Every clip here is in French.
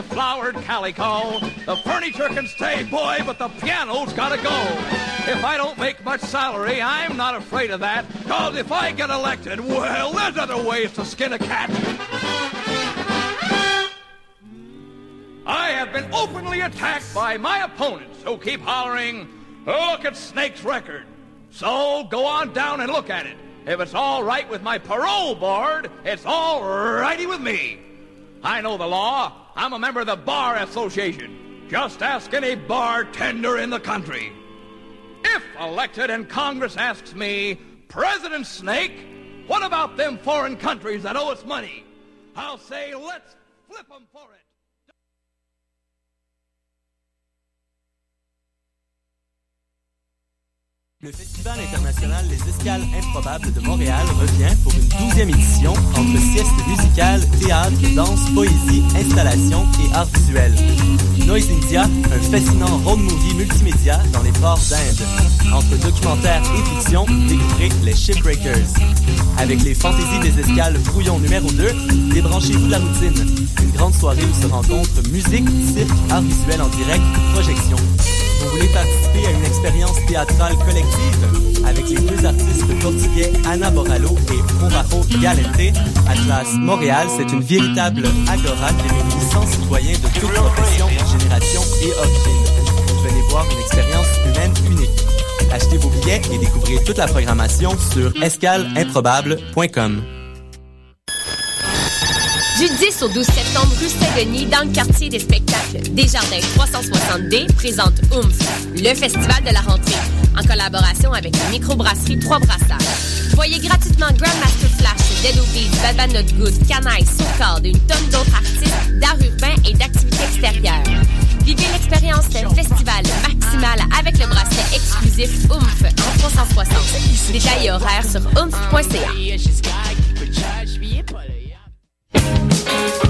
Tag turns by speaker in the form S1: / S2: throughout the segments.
S1: a flowered calico. The furniture can stay, boy, but the piano's gotta go. If I don't make much salary, I'm not afraid of that. Cause if I get elected, well, there's other ways to skin a cat. I have been openly attacked by my opponents who keep hollering, look at Snake's record. So go on down and look at it. If it's all right with my parole board, it's all righty with me. I know the law. I'm a member of the Bar Association. Just ask any bartender in the country. If elected and Congress asks me, President Snake, what about them foreign countries that owe us money? I'll say, let's flip them for it.
S2: Le Festival international Les Escales Improbables de Montréal revient pour une douzième édition entre sieste musicale, théâtre, danse, poésie, installation et art visuel. Noise India, un fascinant road movie multimédia dans les ports d'Inde. Entre documentaire et fiction, découvrez les Shipbreakers. Avec les fantaisies des escales brouillon numéro 2, débranchez-vous de la routine. Une grande soirée où se rencontrent musique, cirque, art visuel en direct, projection. Vous voulez participer à une expérience théâtrale collective avec les deux artistes portugais Ana Boralo et Provajo Galente? Atlas Montréal, c'est une véritable agora qui réunit 100 citoyens de toutes professions, générations et origines. Venez voir une expérience humaine unique. Achetez vos billets et découvrez toute la programmation sur escaleimprobable.com.
S3: Du 10 au 12 septembre, rue Saint-Denis, dans le quartier des spectacles, Desjardins 360D présente OOMF, le festival de la rentrée, en collaboration avec la microbrasserie Trois Brassards. Voyez gratuitement Grandmaster Flash, Dead Obies, Bad Not Good, Canaille, Socard et une tonne d'autres artistes d'art urbain et d'activités extérieures. Vivez l'expérience d'un festival maximal avec le bracelet exclusif OOMF en 360. Détails et horaires sur oomph.ca. Thank you.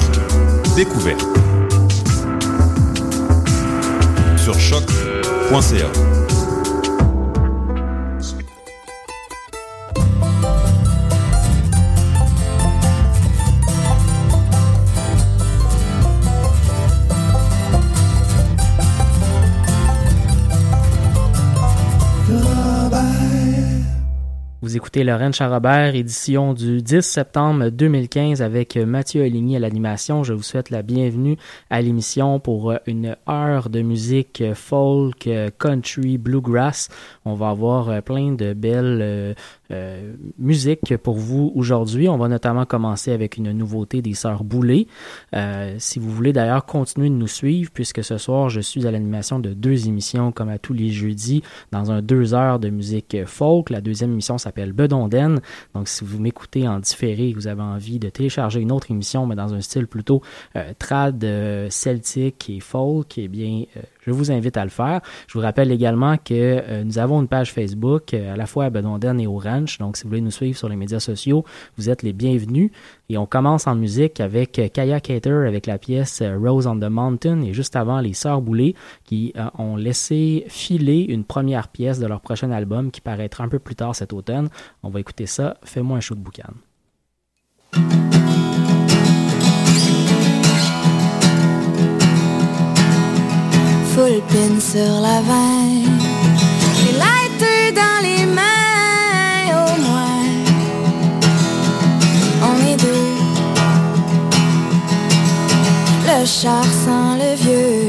S4: découverte. Sur choc.ca.
S5: Vous écoutez Lorraine Charrobert, édition du 10 septembre 2015 avec Mathieu Oligny à l'animation. Je vous souhaite la bienvenue à l'émission pour une heure de musique folk, country, bluegrass. On va avoir plein de belles euh, euh, musique pour vous aujourd'hui. On va notamment commencer avec une nouveauté des Sœurs Boulay. Euh, si vous voulez d'ailleurs continuer de nous suivre, puisque ce soir je suis à l'animation de deux émissions comme à tous les jeudis dans un deux heures de musique folk. La deuxième émission s'appelle Bedonden. Donc si vous m'écoutez en différé et vous avez envie de télécharger une autre émission, mais dans un style plutôt euh, trad euh, celtique et folk, eh bien euh, je vous invite à le faire. Je vous rappelle également que euh, nous avons une page Facebook euh, à la fois à Bedonden et au Ranch. Donc, si vous voulez nous suivre sur les médias sociaux, vous êtes les bienvenus. Et on commence en musique avec euh, Kaya Cater avec la pièce Rose on the Mountain et juste avant les Sœurs Boulay qui ont laissé filer une première pièce de leur prochain album qui paraîtra un peu plus tard cet automne. On va écouter ça. Fais-moi un show de boucan.
S6: Full pin sur la veine. Les lighters dans les mains, au moins. On est deux. Le char sans le vieux.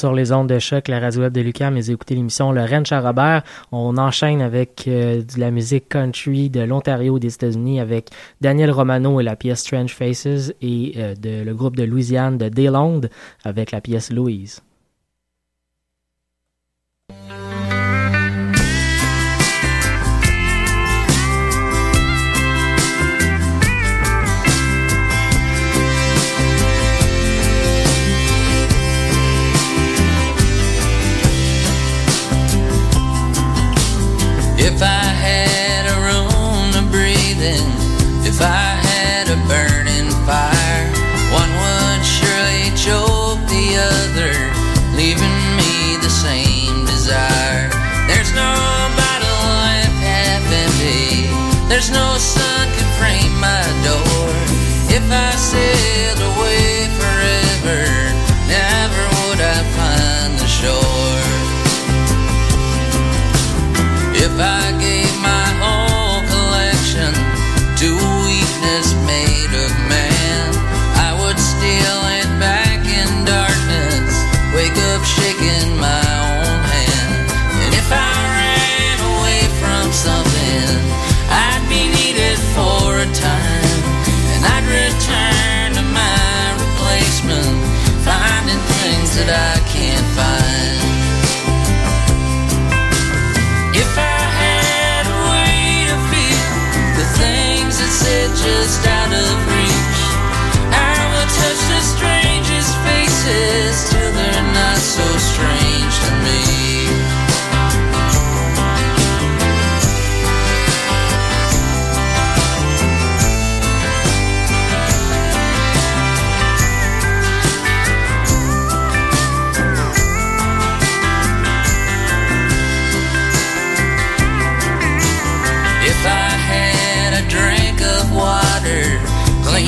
S7: Sur les ondes de choc, la radio web de Lucas, mais écoutez l'émission Le Ranch à Robert. On enchaîne avec euh, de la musique country de l'Ontario des États-Unis avec Daniel Romano et la pièce Strange Faces et euh, le groupe de Louisiane de Dayland avec la pièce Louise.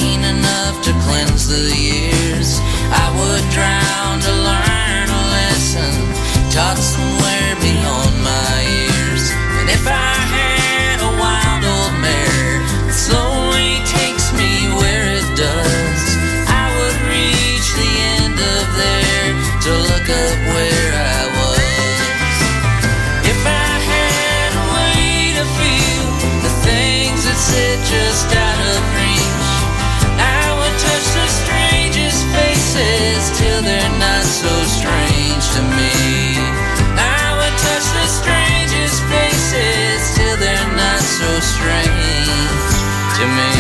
S8: Enough to cleanse the years, I would drown to learn a lesson taught somewhere beyond my ears. And if I had a wild old mare that slowly takes me where it does, I would reach the end of there to look up where I was. If I had a way to feel the things that sit just so strange to me. I would touch the strangest faces till they're not so strange to me.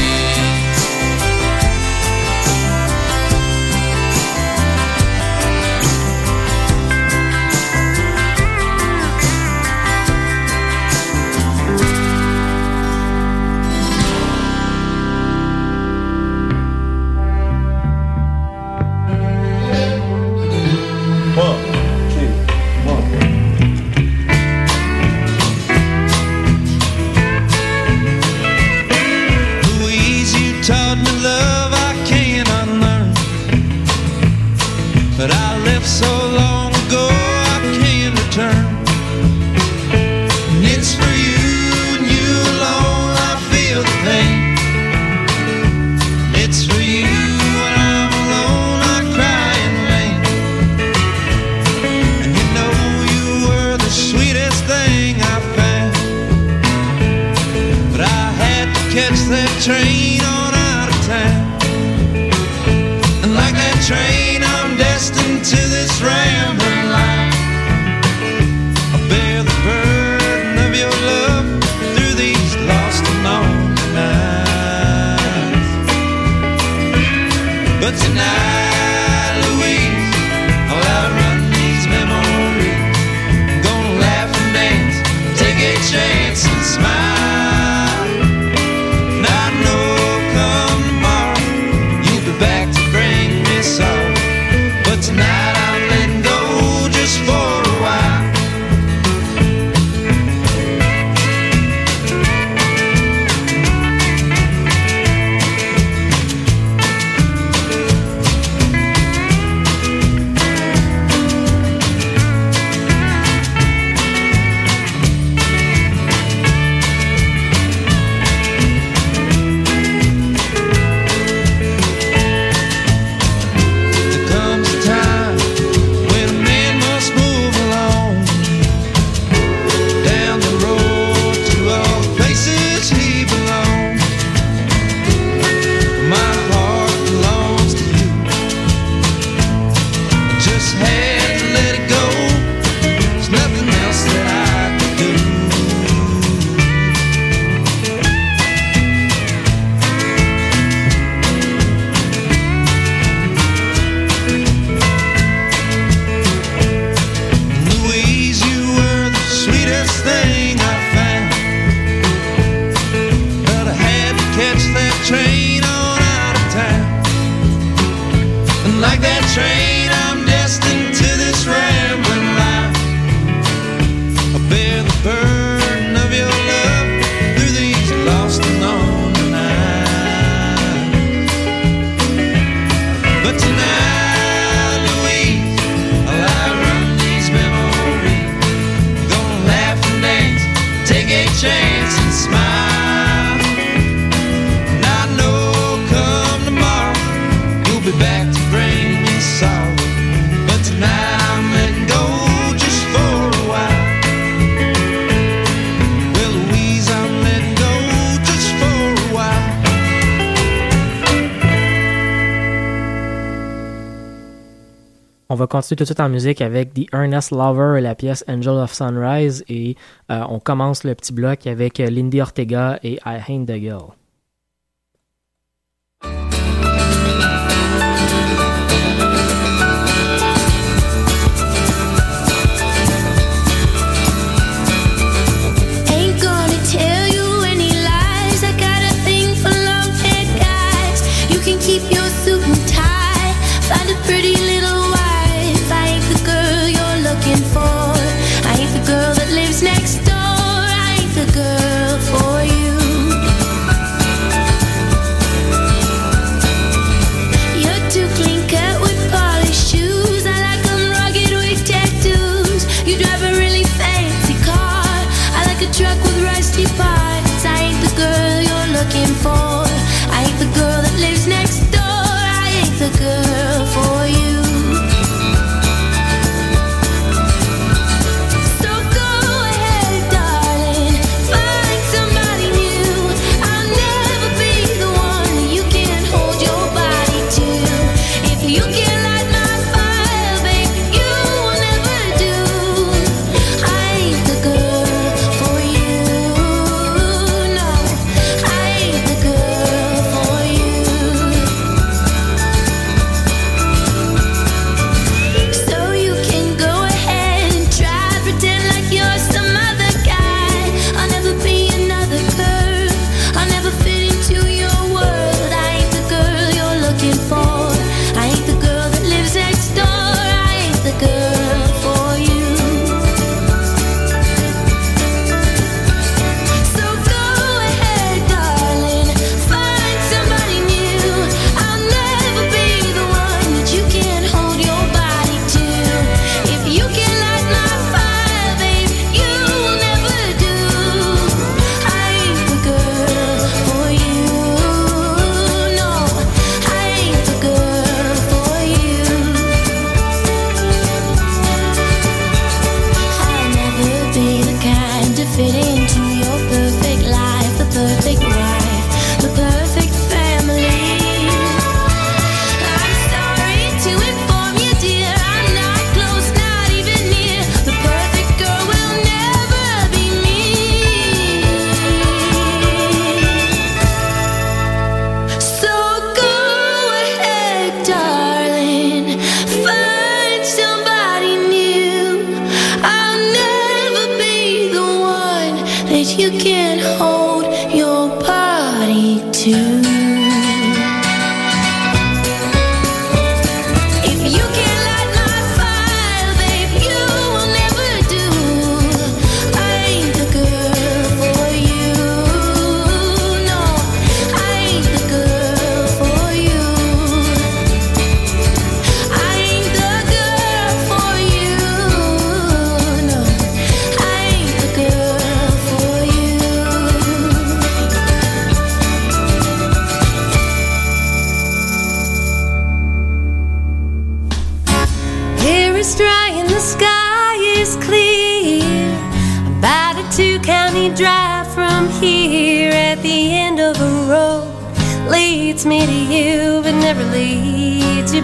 S9: continue tout de suite en musique avec The Ernest Lover et la pièce Angel of Sunrise et euh, on commence le petit bloc avec Lindy Ortega et I Hate the Girl.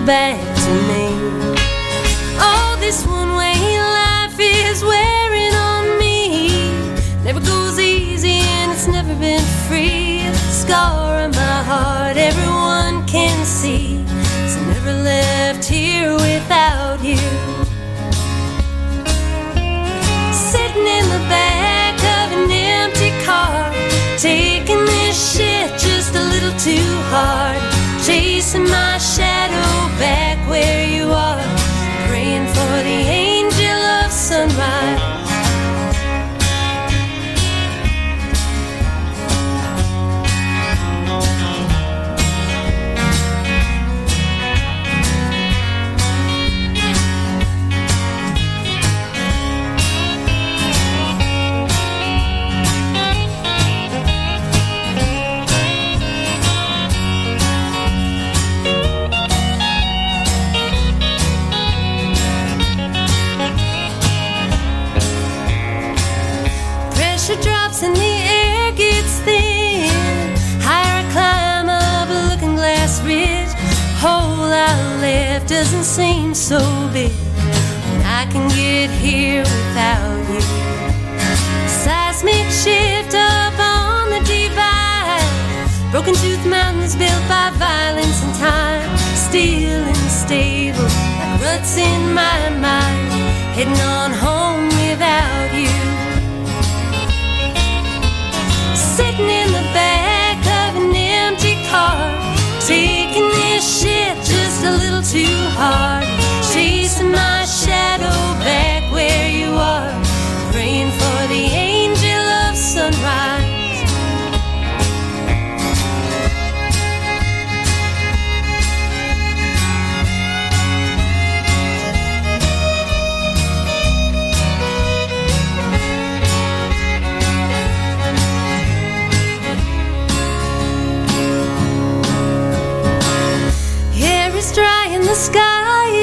S10: back. Here without you. Seismic shift up on the divide. Broken tooth mountains built by violence and time. Still and stable, like ruts in my mind. Heading on home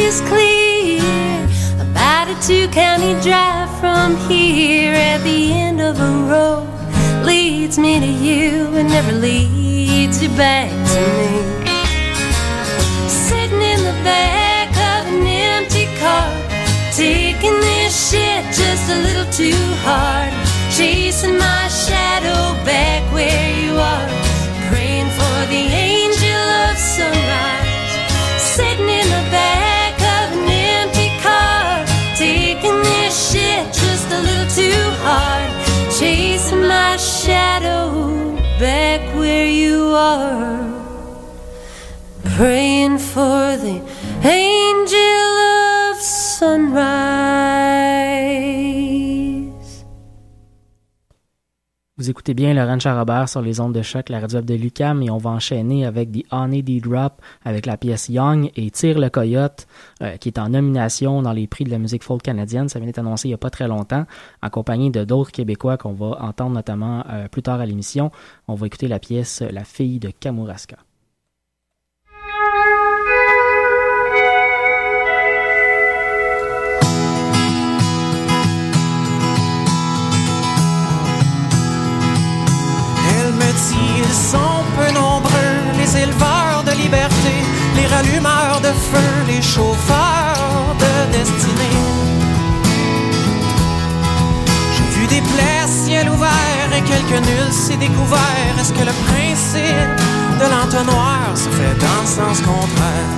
S10: is clear. About a two county drive from here at the end of a road leads me to you and never leads you back to me. Sitting in the back of an empty car, taking this shit just a little too hard. Chasing my shadow back where you are, praying for the angel of sunrise. Shadow back where you are, praying for the angel of sunrise.
S5: Vous écoutez bien Laurent Charrobert sur les ondes de choc, la radio de Lucam, et on va enchaîner avec The Honey D Drop avec la pièce Young et Tire le Coyote, euh, qui est en nomination dans les prix de la musique folk canadienne. Ça vient d'être annoncé il n'y a pas très longtemps, en compagnie de d'autres Québécois qu'on va entendre notamment euh, plus tard à l'émission. On va écouter la pièce La fille de Kamouraska.
S11: Sont peu nombreux, les éleveurs de liberté, les rallumeurs de feu, les chauffeurs de destinée. J'ai vu des plaies, ciel ouvert et quelques nuls s'est découvert. Est-ce que le principe de l'entonnoir se fait dans le sens contraire?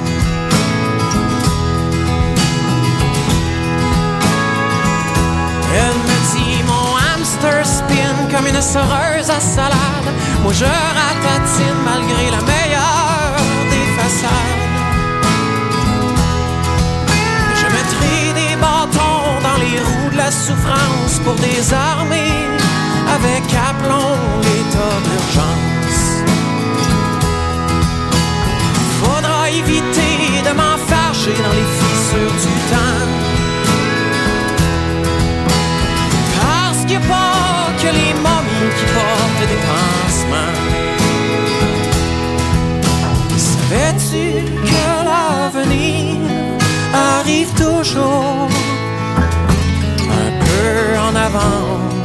S11: Elle me dit mon hamster spin comme une soreuse à salade. Moi je ratatine malgré la meilleure des façades. Je mettrai des bâtons dans les roues de la souffrance pour désarmer avec aplomb l'état d'urgence. Faudra éviter de m'enfarger dans les fissures du temps. Savais-tu que l'avenir arrive toujours un peu en avance?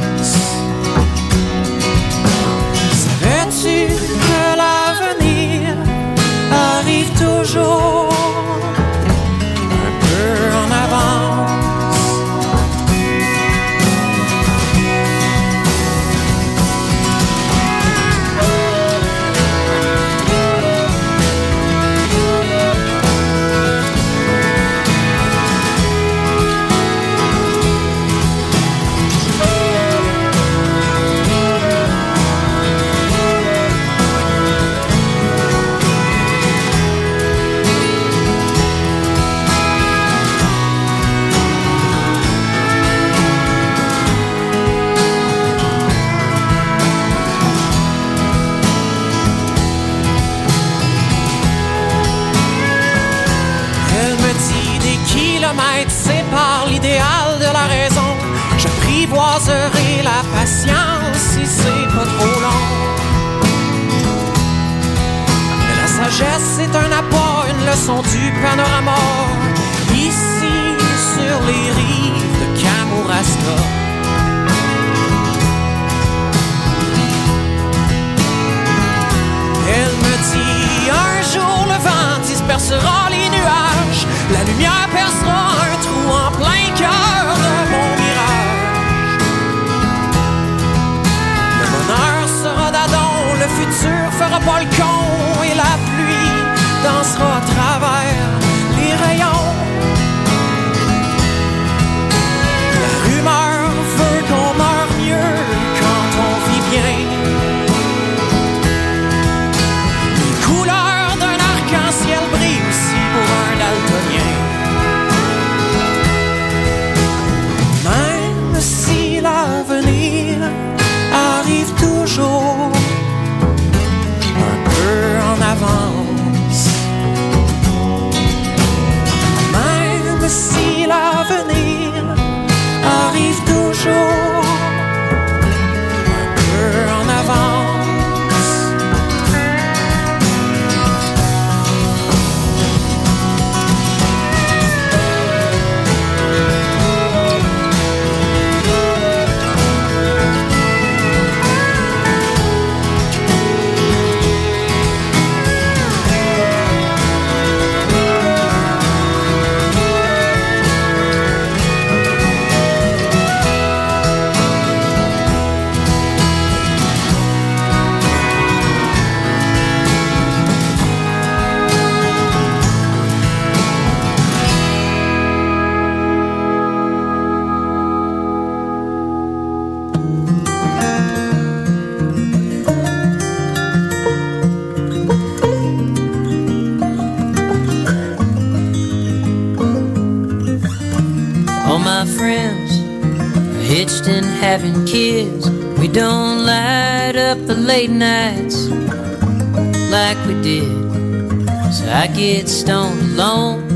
S10: Get stoned alone,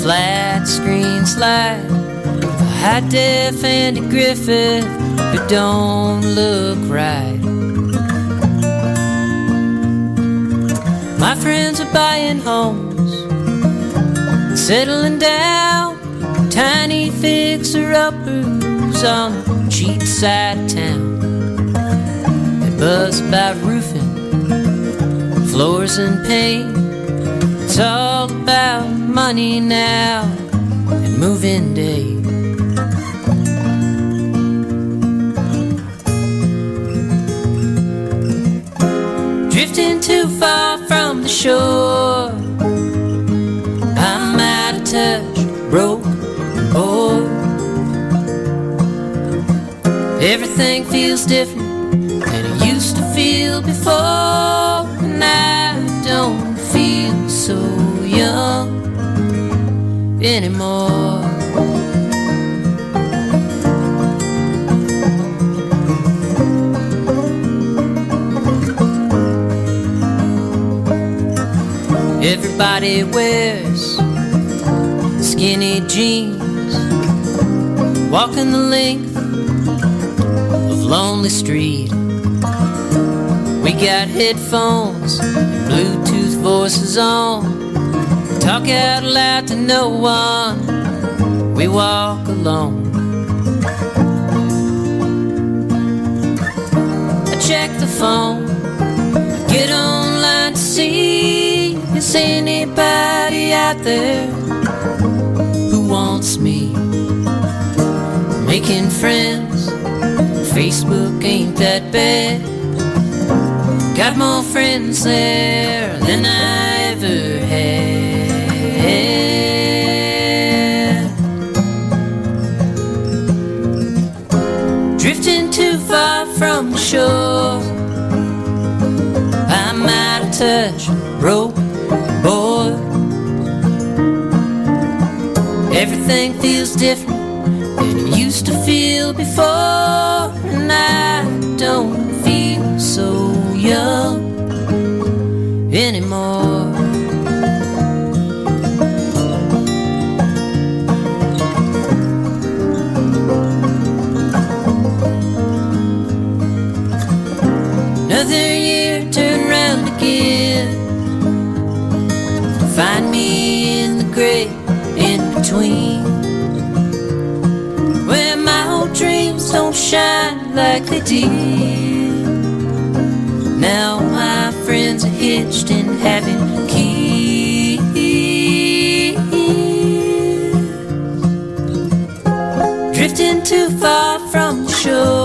S10: flat screen slide, a high def Andy Griffith who don't look right. My friends are buying homes, settling down, tiny fixer uppers on the cheap side of town. They buzz about roofing, floors and paint. Money now and moving day. Drifting too far from the shore. I'm out of touch, broke and bored. Everything feels different than it used to feel before. Anymore. Everybody wears skinny jeans, walking the length of Lonely Street. We got headphones, Bluetooth voices on, talk out loud to no one. We walk alone. I check the phone, I get online to see is anybody out there who wants me. Making friends, Facebook ain't that bad. Got more friends there from shore. I'm out of touch, broke, bored. Everything feels different than it used to feel before, and I don't feel so young anymore. Between. Where my old dreams don't shine like they did. Now my friends are hitched and having kids. Drifting too far from shore.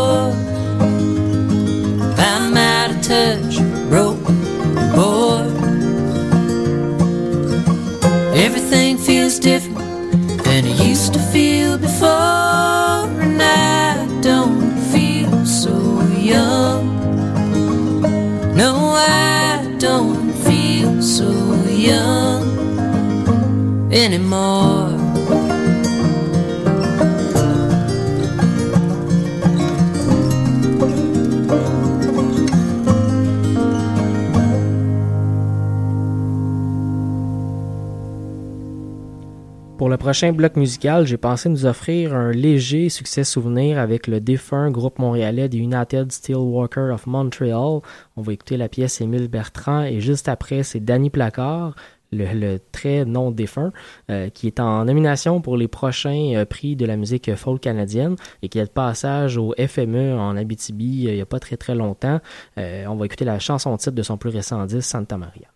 S5: Pour le prochain bloc musical, j'ai pensé nous offrir un léger succès souvenir avec le défunt groupe montréalais des United Steelworkers of Montreal. On va écouter la pièce Émile Bertrand et juste après, c'est Danny Placard, le, très non défunt, euh, qui est en nomination pour les prochains euh, prix de la musique folk canadienne et qui est de passage au FME en Abitibi euh, il n'y a pas très très longtemps. On va écouter la chanson titre de son plus récent disque, Santa Maria.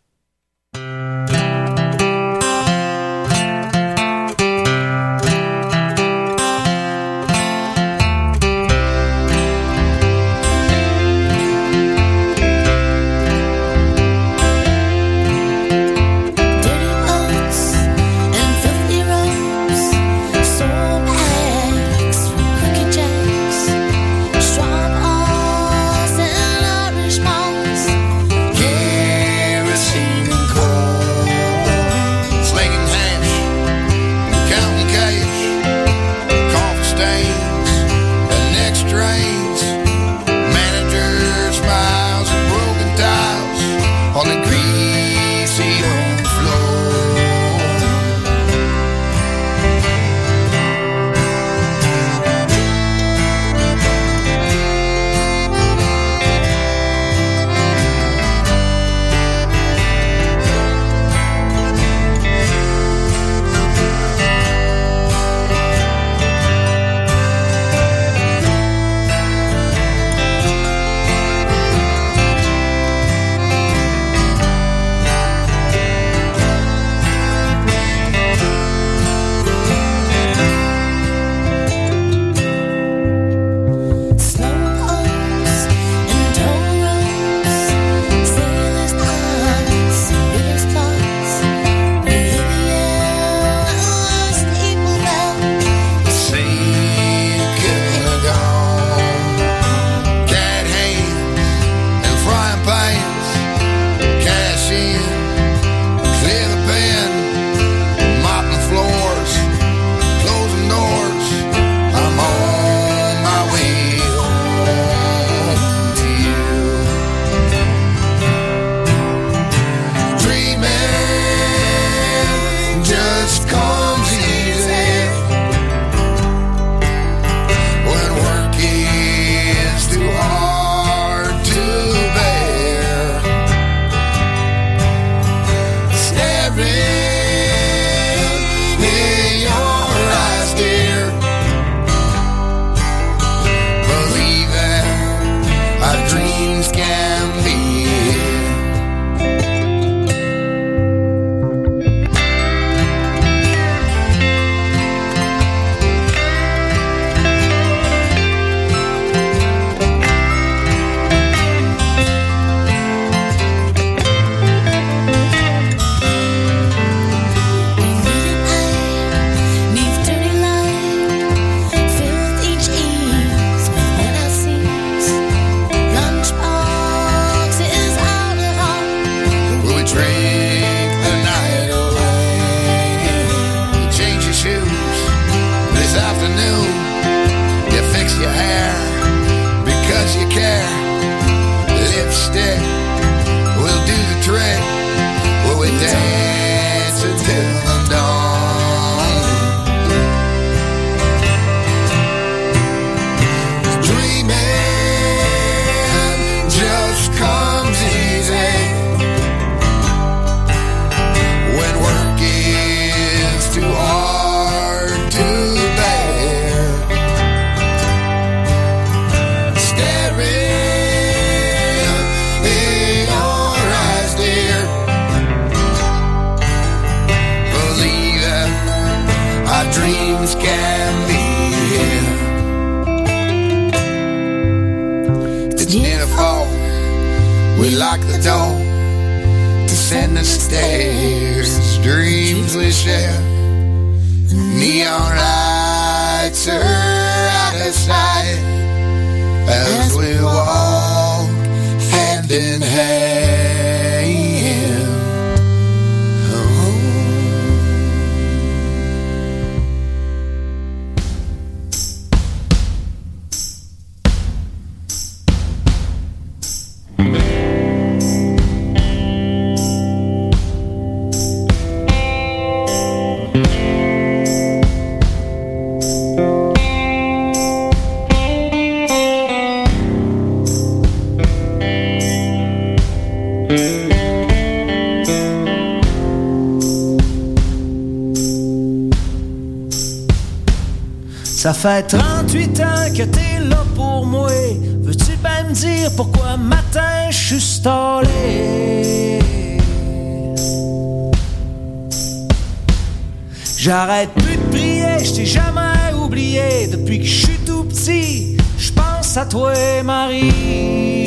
S12: your
S13: life. Fait 38 ans que t'es là pour moi. Veux-tu bien me dire pourquoi matin je suis stallé? J'arrête plus de prier, je t'ai jamais oublié. Depuis que je suis tout petit, je pense à toi, Marie.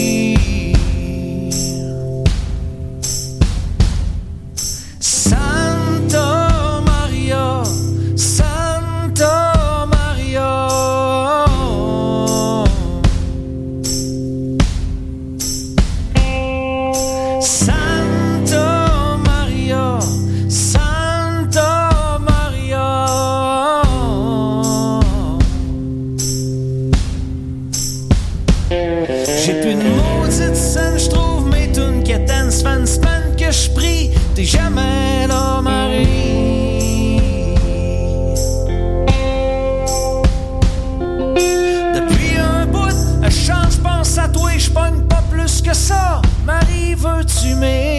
S13: To me.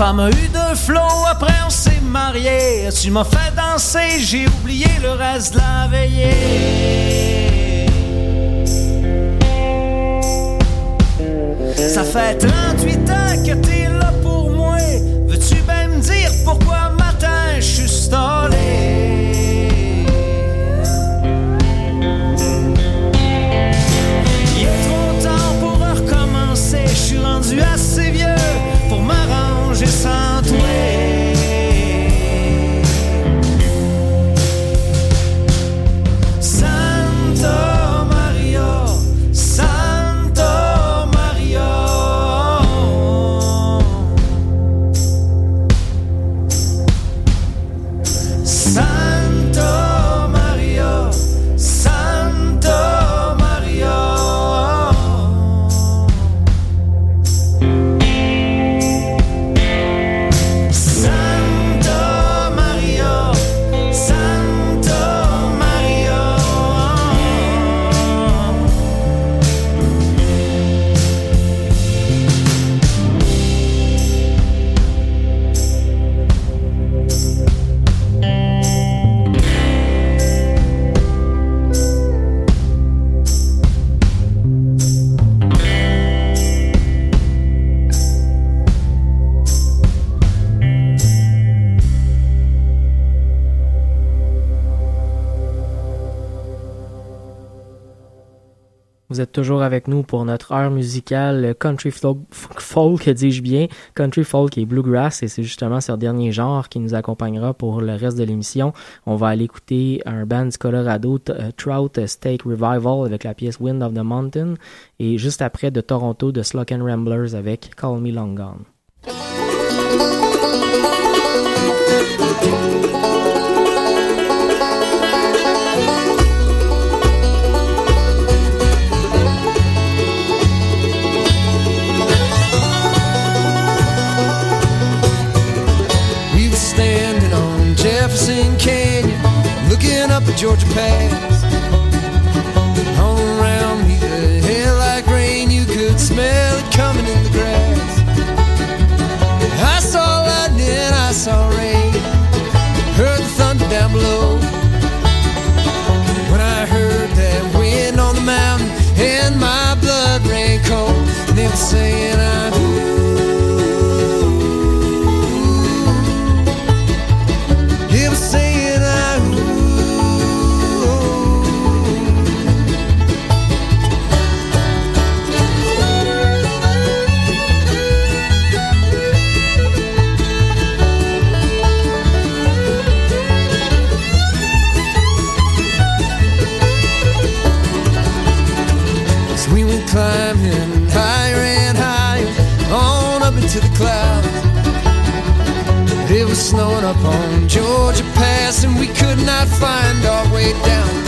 S13: Femme a eu de flot, après on s'est marié. Tu m'as fait danser, j'ai oublié le reste de la veillée. Ça fait 38 ans que t'es là pour moi. Veux-tu bien me dire pourquoi matin je suis stallé?
S5: Vous êtes toujours avec nous pour notre heure musicale country folk, dis-je bien, country folk et bluegrass, et c'est justement ce dernier genre qui nous accompagnera pour le reste de l'émission. On va aller écouter un band du Colorado, euh, Trout Steak Revival avec la pièce Wind of the Mountain, et juste après de Toronto, de Slock and Ramblers avec Call Me Long Gone.
S14: Up at All around me, the hair like rain, you could smell it coming in the grass. I saw lightning, I saw rain, heard the thunder down below. When I heard that wind on the mountain, and my blood ran cold, and they were saying, up on Georgia Pass, and we could not find our way down.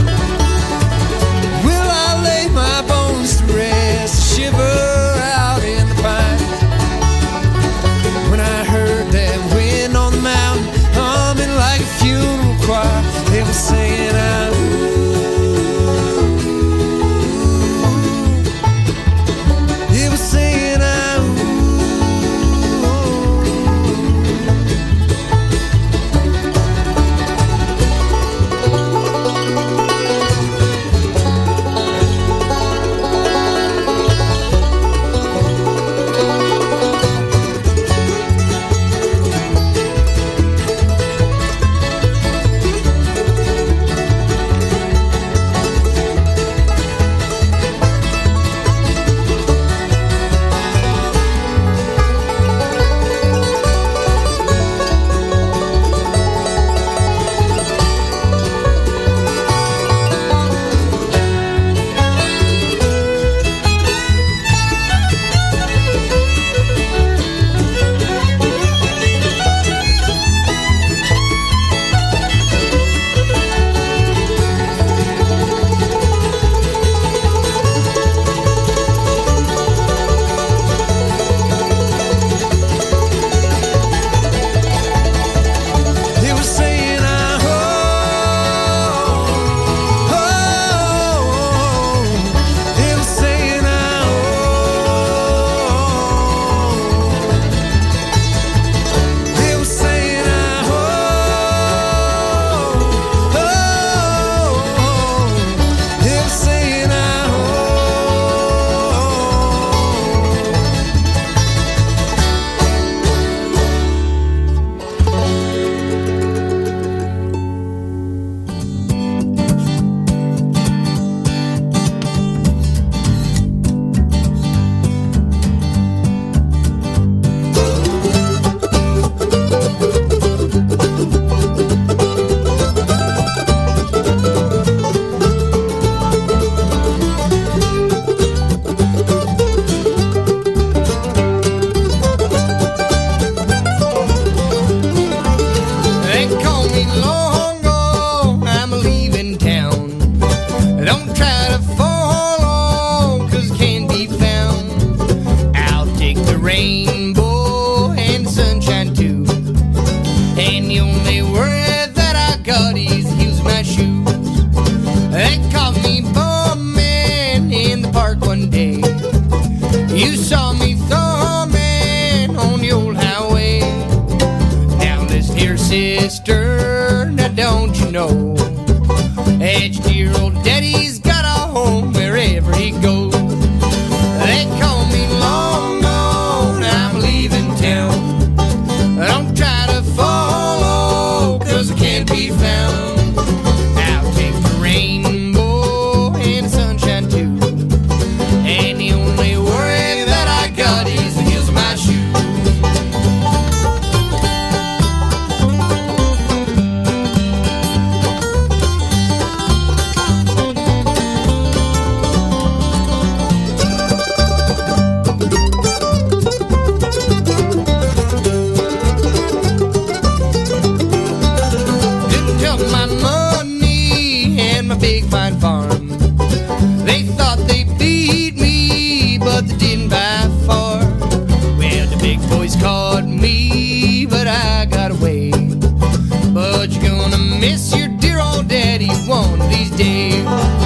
S15: these days.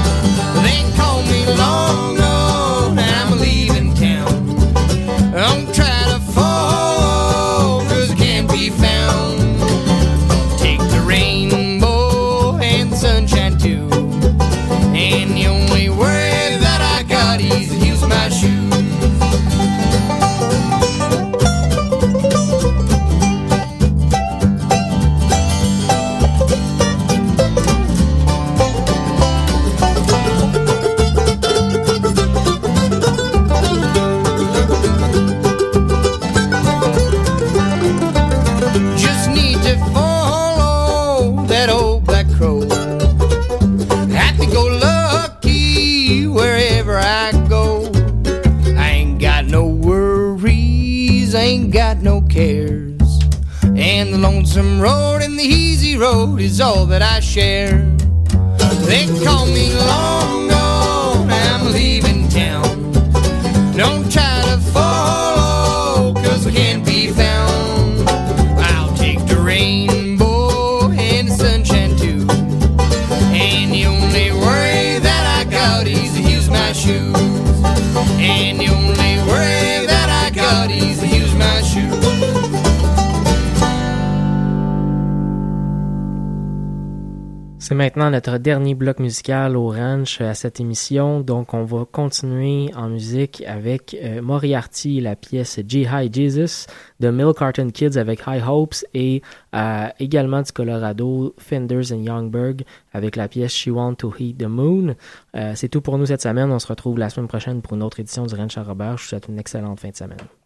S6: notre dernier bloc musical au ranch euh, à cette émission. Donc, on va continuer en musique avec euh, Moriarty, la pièce G-High Jesus de Mill Carton Kids avec High Hopes et euh, également du Colorado, Fenders and Youngberg avec la pièce She Want to Heat the Moon. Euh, C'est tout pour nous cette semaine. On se retrouve la semaine prochaine pour une autre édition du Ranch à Robert. Je vous souhaite une excellente fin de semaine.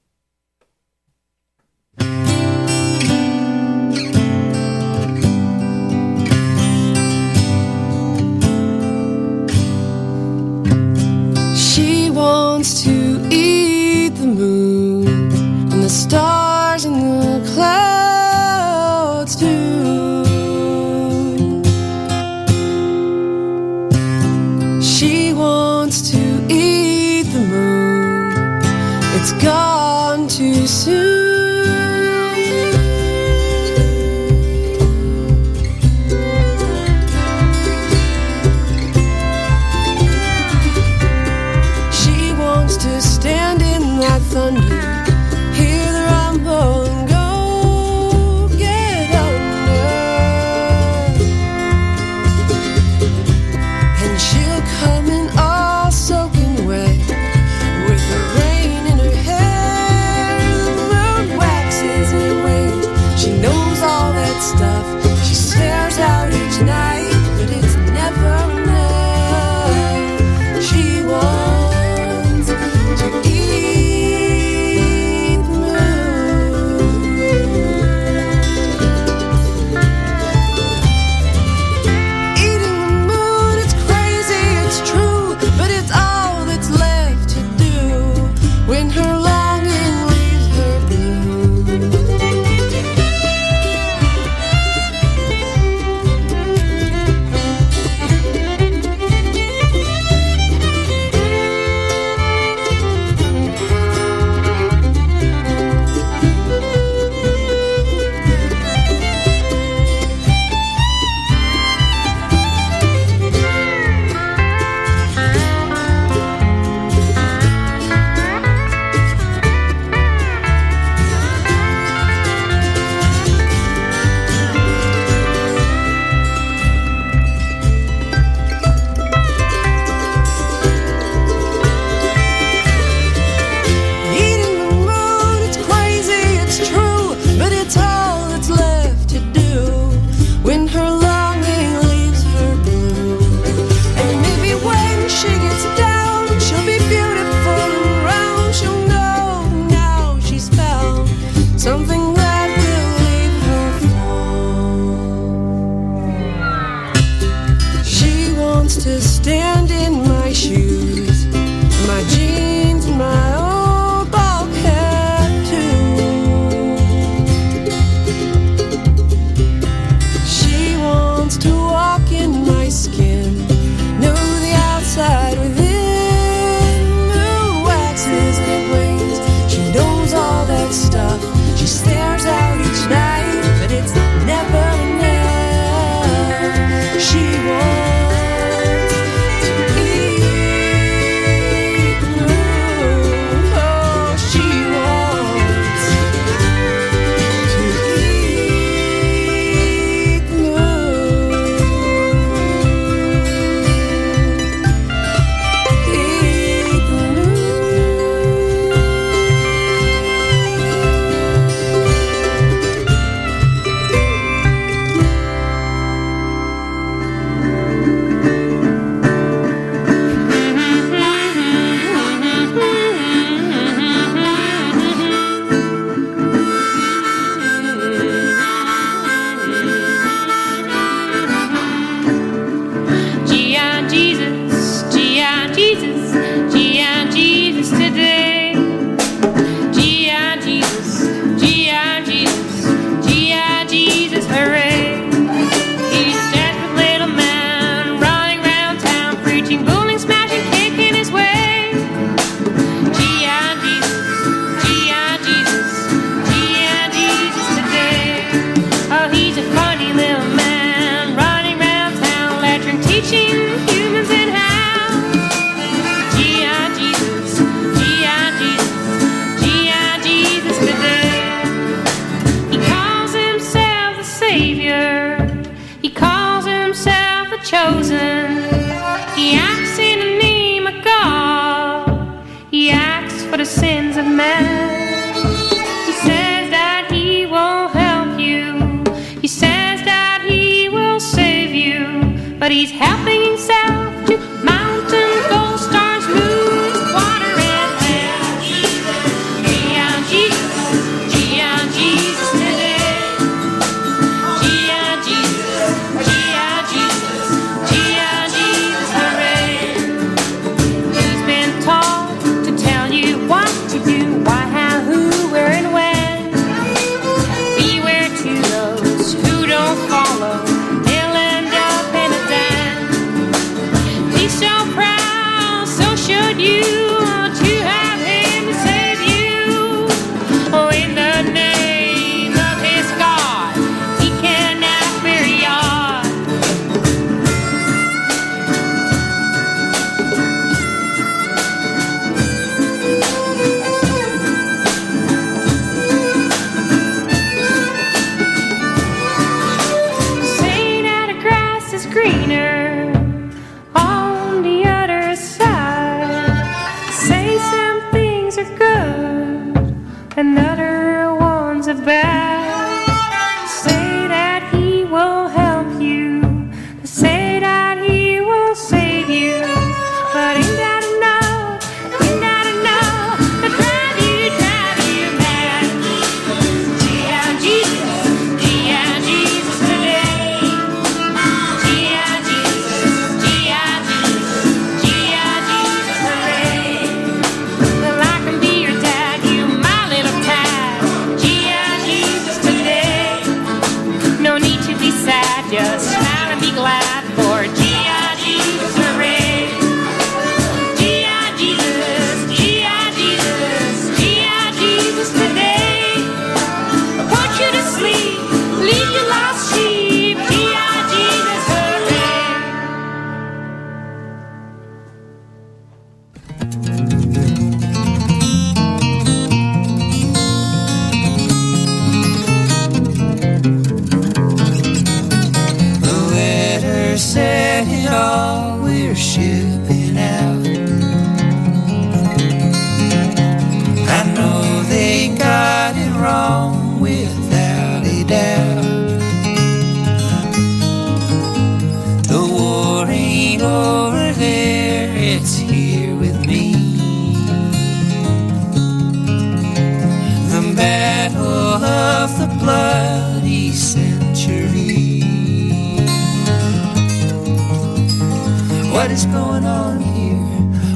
S10: What is
S7: going on here?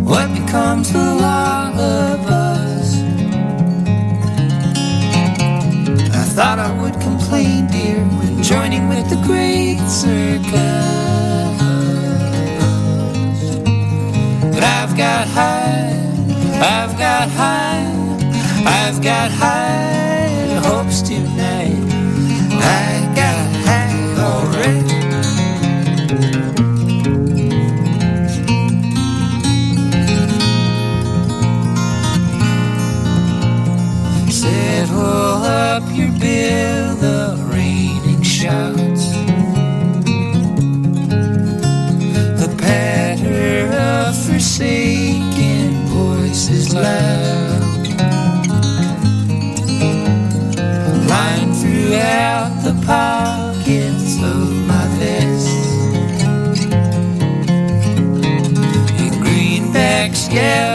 S7: What becomes the law of us? I thought I would complain, dear, when joining with the great circus. But I've got high, I've got high, I've got high. the raining the patter of forsaken voices loud, throughout the pockets of my in greenbacks, yeah.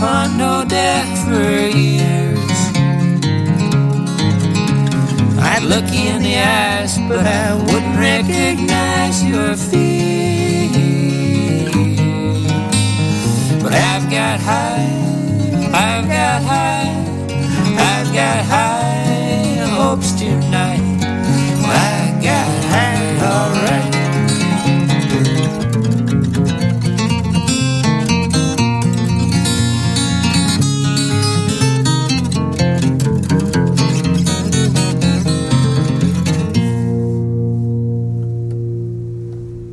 S7: upon no death for years. I'd look you in the eyes, but I wouldn't recognize your face. But I've got high, I've got high, I've got high.